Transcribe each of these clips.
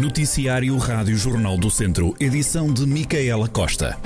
Noticiário Rádio Jornal do Centro, edição de Micaela Costa.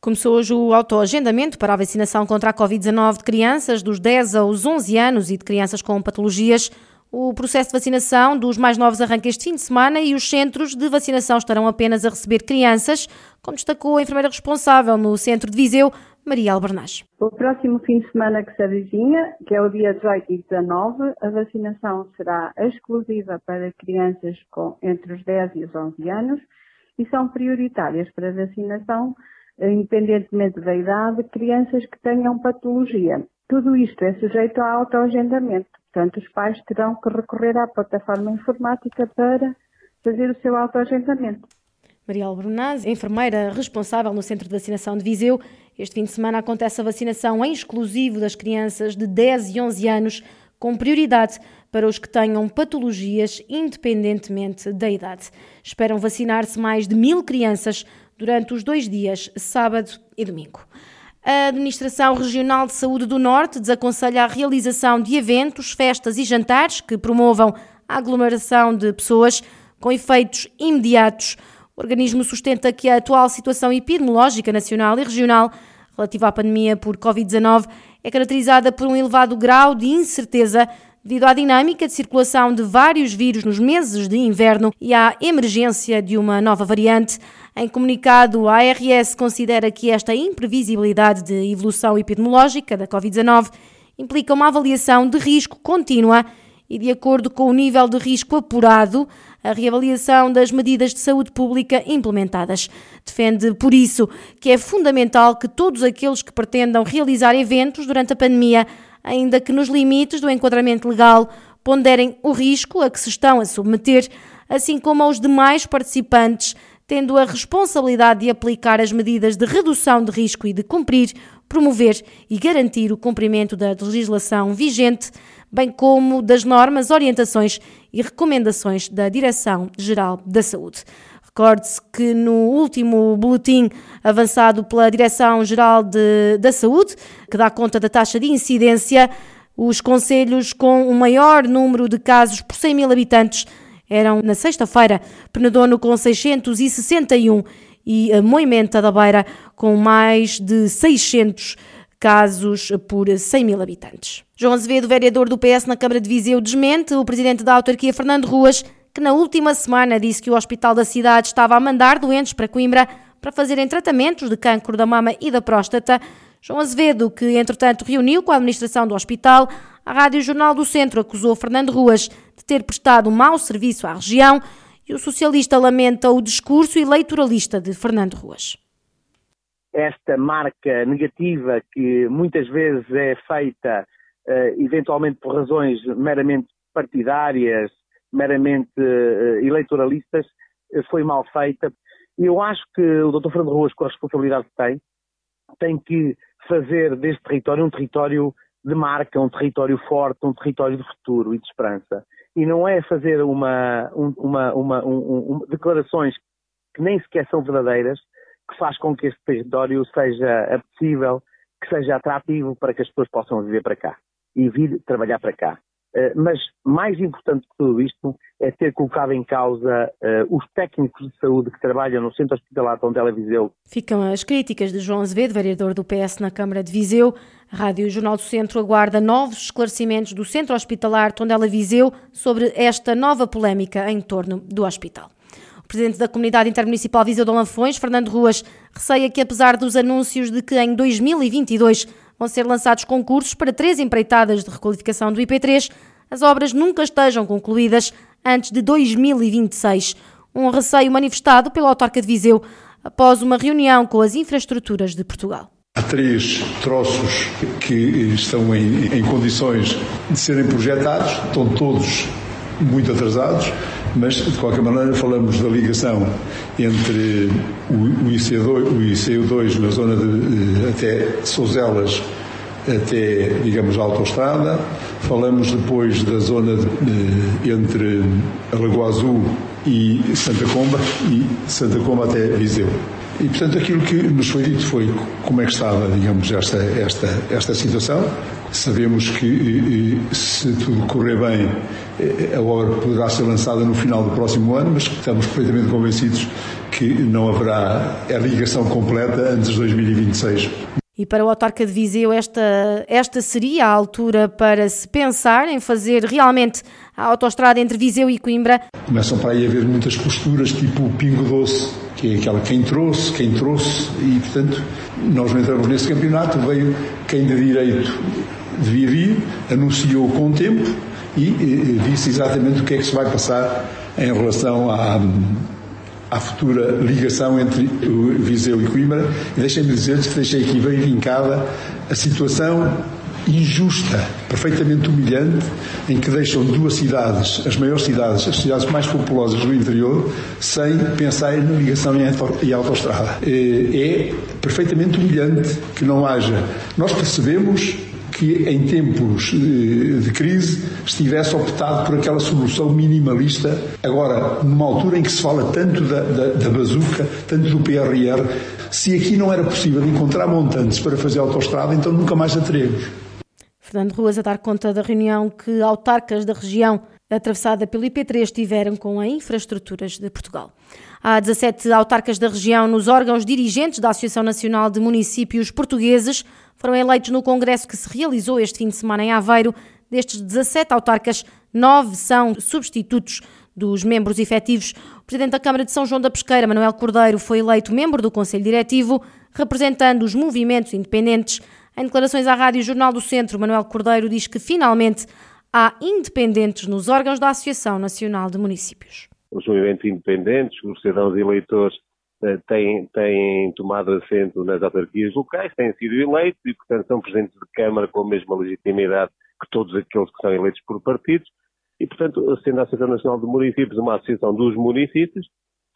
Começou hoje o autoagendamento para a vacinação contra a Covid-19 de crianças dos 10 aos 11 anos e de crianças com patologias. O processo de vacinação dos mais novos arranca este fim de semana e os centros de vacinação estarão apenas a receber crianças, como destacou a enfermeira responsável no centro de Viseu, Maria Albernaz. O próximo fim de semana que se avizinha, que é o dia 18 e 19, a vacinação será exclusiva para crianças com entre os 10 e os 11 anos e são prioritárias para vacinação, independentemente da idade, crianças que tenham patologia. Tudo isto é sujeito a autoagendamento, portanto os pais terão que recorrer à plataforma informática para fazer o seu autoagendamento. Maria Albernaz, enfermeira responsável no Centro de Vacinação de Viseu. Este fim de semana acontece a vacinação em exclusivo das crianças de 10 e 11 anos, com prioridade para os que tenham patologias, independentemente da idade. Esperam vacinar-se mais de mil crianças durante os dois dias, sábado e domingo. A Administração Regional de Saúde do Norte desaconselha a realização de eventos, festas e jantares que promovam a aglomeração de pessoas com efeitos imediatos o organismo sustenta que a atual situação epidemiológica nacional e regional relativa à pandemia por Covid-19 é caracterizada por um elevado grau de incerteza devido à dinâmica de circulação de vários vírus nos meses de inverno e à emergência de uma nova variante. Em comunicado, a ARS considera que esta imprevisibilidade de evolução epidemiológica da Covid-19 implica uma avaliação de risco contínua e, de acordo com o nível de risco apurado, a reavaliação das medidas de saúde pública implementadas. Defende, por isso, que é fundamental que todos aqueles que pretendam realizar eventos durante a pandemia, ainda que nos limites do enquadramento legal, ponderem o risco a que se estão a submeter, assim como aos demais participantes, tendo a responsabilidade de aplicar as medidas de redução de risco e de cumprir, promover e garantir o cumprimento da legislação vigente bem como das normas, orientações e recomendações da Direção-Geral da Saúde. Recorde-se que no último boletim avançado pela Direção-Geral da Saúde, que dá conta da taxa de incidência, os conselhos com o maior número de casos por 100 mil habitantes eram, na sexta-feira, Penedono com 661 e Moimenta da Beira com mais de 600 casos por 100 mil habitantes. João Azevedo, vereador do PS na Câmara de Viseu, desmente o presidente da autarquia, Fernando Ruas, que na última semana disse que o hospital da cidade estava a mandar doentes para Coimbra para fazerem tratamentos de cancro da mama e da próstata. João Azevedo, que entretanto reuniu com a administração do hospital, a Rádio Jornal do Centro acusou Fernando Ruas ter prestado um mau serviço à região e o socialista lamenta o discurso eleitoralista de Fernando Ruas esta marca negativa que muitas vezes é feita uh, eventualmente por razões meramente partidárias, meramente uh, eleitoralistas, uh, foi mal feita. Eu acho que o Dr. Fernando Ruas, com a responsabilidade que tem, tem que fazer deste território um território de marca, um território forte, um território de futuro e de esperança. E não é fazer uma, uma, uma, um, declarações que nem sequer são verdadeiras, que faz com que este território seja apetecível, que seja atrativo para que as pessoas possam viver para cá e vir trabalhar para cá. Uh, mas mais importante que tudo isto é ter colocado em causa uh, os técnicos de saúde que trabalham no Centro Hospitalar Tondela Viseu. Ficam as críticas de João Azevedo, vereador do PS na Câmara de Viseu. A Rádio Jornal do Centro aguarda novos esclarecimentos do Centro Hospitalar Tondela Viseu sobre esta nova polémica em torno do hospital presidente da Comunidade Intermunicipal Viseu de Lanfões, Fernando Ruas, receia que apesar dos anúncios de que em 2022 vão ser lançados concursos para três empreitadas de requalificação do IP3, as obras nunca estejam concluídas antes de 2026. Um receio manifestado pela autarca de Viseu após uma reunião com as infraestruturas de Portugal. Há três troços que estão em, em condições de serem projetados, estão todos muito atrasados mas de qualquer maneira falamos da ligação entre o, ICU2, o ICU2 na zona de até Souzelas até, digamos, a autoestrada. Falamos depois da zona de, entre a Lagoa Azul e Santa Comba e Santa Comba até Viseu. E, portanto, aquilo que nos foi dito foi como é que estava, digamos, esta, esta, esta situação. Sabemos que, se tudo correr bem, eh, a obra poderá ser lançada no final do próximo ano, mas estamos perfeitamente convencidos que não haverá a ligação completa antes de 2026. E para o autarca de Viseu, esta, esta seria a altura para se pensar em fazer realmente a autoestrada entre Viseu e Coimbra. Começam para aí a haver muitas posturas, tipo o pingo doce, que é aquela quem trouxe, quem trouxe, e portanto nós não entramos nesse campeonato, veio quem de direito devia vir, anunciou com o tempo e, e disse exatamente o que é que se vai passar em relação à à futura ligação entre Viseu e Coimbra e deixem-me dizer-lhes que deixei aqui bem vincada a situação injusta, perfeitamente humilhante, em que deixam duas cidades, as maiores cidades, as cidades mais populosas do interior, sem pensar na ligação em autoestrada. É, é perfeitamente humilhante que não haja. Nós percebemos que em tempos de crise estivesse optado por aquela solução minimalista. Agora, numa altura em que se fala tanto da, da, da bazuca, tanto do PRR, se aqui não era possível encontrar montantes para fazer autoestrada, então nunca mais a teremos. Fernando Ruas a dar conta da reunião que autarcas da região atravessada pelo IP3 tiveram com a Infraestruturas de Portugal. Há 17 autarcas da região nos órgãos dirigentes da Associação Nacional de Municípios Portugueses. Foram eleitos no congresso que se realizou este fim de semana em Aveiro. Destes 17 autarcas, nove são substitutos dos membros efetivos. O presidente da Câmara de São João da Pesqueira, Manuel Cordeiro, foi eleito membro do Conselho Diretivo, representando os movimentos independentes. Em declarações à Rádio Jornal do Centro, Manuel Cordeiro diz que finalmente há independentes nos órgãos da Associação Nacional de Municípios. Os movimentos independentes, os cidadãos eleitores eh, têm, têm tomado assento nas autarquias locais, têm sido eleitos e, portanto, são presidentes de Câmara com a mesma legitimidade que todos aqueles que são eleitos por partidos. E, portanto, sendo a Associação Nacional de Municípios uma associação dos municípios,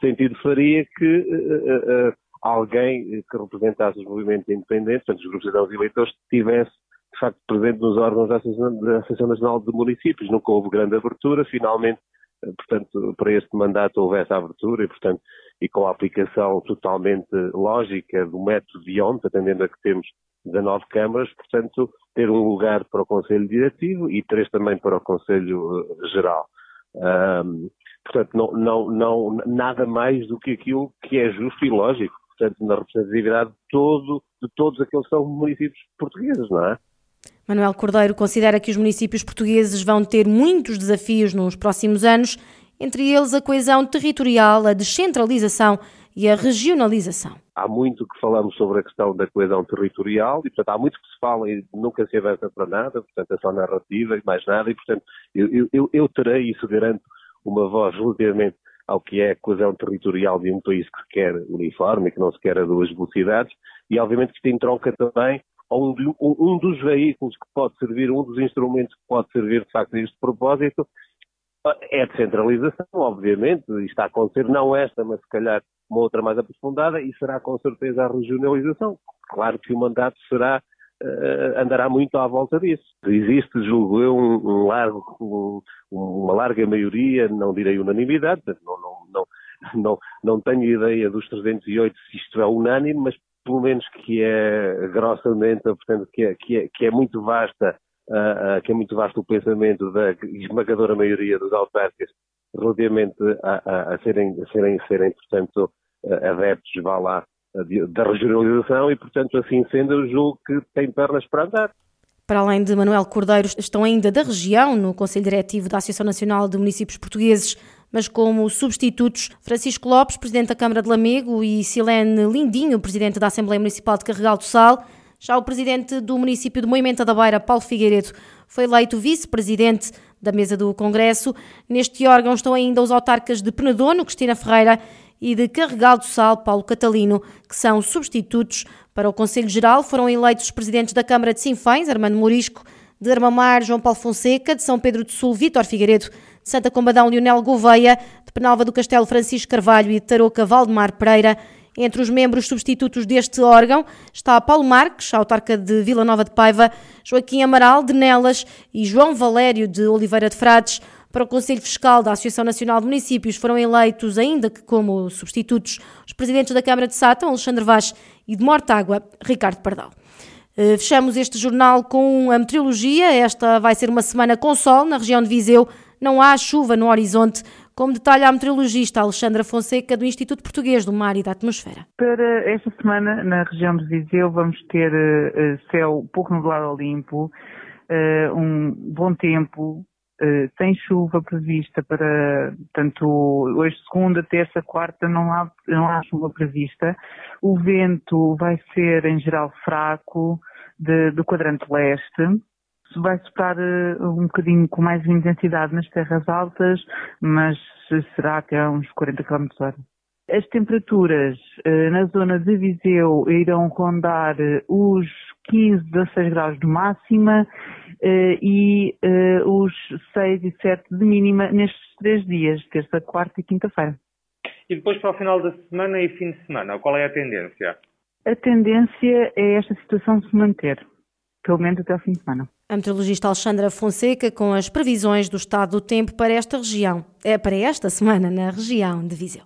sentido faria que uh, uh, alguém que representasse os movimentos independentes, portanto, os grupos cidadãos eleitores, tivesse de facto presente nos órgãos da Associação, Nacional de Municípios. Nunca houve grande abertura, finalmente, eh, portanto, para este mandato houve essa abertura e, portanto, e com a aplicação totalmente lógica do método de ontem, atendendo a que temos 19 câmaras, portanto, ter um lugar para o Conselho Diretivo e três também para o Conselho eh, Geral. Um, portanto, não, não, não, nada mais do que aquilo que é justo e lógico, portanto, na representatividade de, todo, de todos aqueles que são municípios portugueses, não é? Manuel Cordeiro considera que os municípios portugueses vão ter muitos desafios nos próximos anos, entre eles a coesão territorial, a descentralização e a regionalização. Há muito que falamos sobre a questão da coesão territorial e, portanto, há muito que se fala e nunca se avança para nada, portanto, é só narrativa e mais nada, e, portanto, eu, eu, eu terei, isso garanto, uma voz relativamente ao que é a coesão territorial de um país que se quer uniforme, que não se quer a duas velocidades, e obviamente que isto entronca também um, um, dos veículos que pode servir, um dos instrumentos que pode servir de facto a este propósito, é a descentralização, obviamente, e está a acontecer não esta, mas se calhar uma outra mais aprofundada, e será com certeza a regionalização. Claro que o mandato será, uh, andará muito à volta disso. Existe, julgo eu, um, um largo, um, uma larga maioria, não direi unanimidade, não, não, não, não tenho ideia dos 308 se isto é unânime, mas pelo menos que é grossamente, portanto, que é, que é, que é muito vasta, uh, uh, que é muito vasto o pensamento da esmagadora maioria dos autarcas relativamente a, a, a, serem, a serem, serem, portanto, uh, adeptos, vá lá, da regionalização e, portanto, assim sendo, eu julgo que tem pernas para andar. Para além de Manuel Cordeiro, estão ainda da região, no Conselho Diretivo da Associação Nacional de Municípios Portugueses, mas como substitutos Francisco Lopes, presidente da Câmara de Lamego, e Silene Lindinho, presidente da Assembleia Municipal de Carregal do Sal. Já o presidente do município de Moimenta da Beira, Paulo Figueiredo, foi eleito vice-presidente da mesa do Congresso. Neste órgão estão ainda os autarcas de Penedono, Cristina Ferreira, e de Carregal do Sal, Paulo Catalino, que são substitutos para o Conselho Geral. Foram eleitos os presidentes da Câmara de Sinfães, Armando Morisco, de Armamar, João Paulo Fonseca, de São Pedro do Sul, Vítor Figueiredo, Santa Combadão, Leonel Gouveia, de Penalva do Castelo, Francisco Carvalho e de Tarouca, Valdemar Pereira. Entre os membros substitutos deste órgão está Paulo Marques, autarca de Vila Nova de Paiva, Joaquim Amaral, de Nelas e João Valério, de Oliveira de Frades. Para o Conselho Fiscal da Associação Nacional de Municípios foram eleitos, ainda que como substitutos, os presidentes da Câmara de Sátão, Alexandre Vaz, e de Mortágua, Ricardo Pardal. Eh, fechamos este jornal com a meteorologia. Esta vai ser uma semana com sol na região de Viseu. Não há chuva no horizonte, como detalha a meteorologista Alexandra Fonseca, do Instituto Português do Mar e da Atmosfera. Para esta semana, na região de Viseu, vamos ter uh, céu pouco nublado ao limpo, uh, um bom tempo, sem chuva prevista para, tanto hoje, segunda, terça, quarta, não há, não há chuva prevista. O vento vai ser, em geral, fraco, de, do quadrante leste vai soprar um bocadinho com mais intensidade nas terras altas, mas será até uns 40 km h As temperaturas na zona de Viseu irão rondar os 15, 16 graus de máxima e os 6 e 7 de mínima nestes três dias, terça, quarta e quinta-feira. E depois para o final da semana e fim de semana, qual é a tendência? A tendência é esta situação se manter, pelo menos até o fim de semana. A meteorologista Alexandra Fonseca com as previsões do estado do tempo para esta região, é para esta semana na região de Viseu.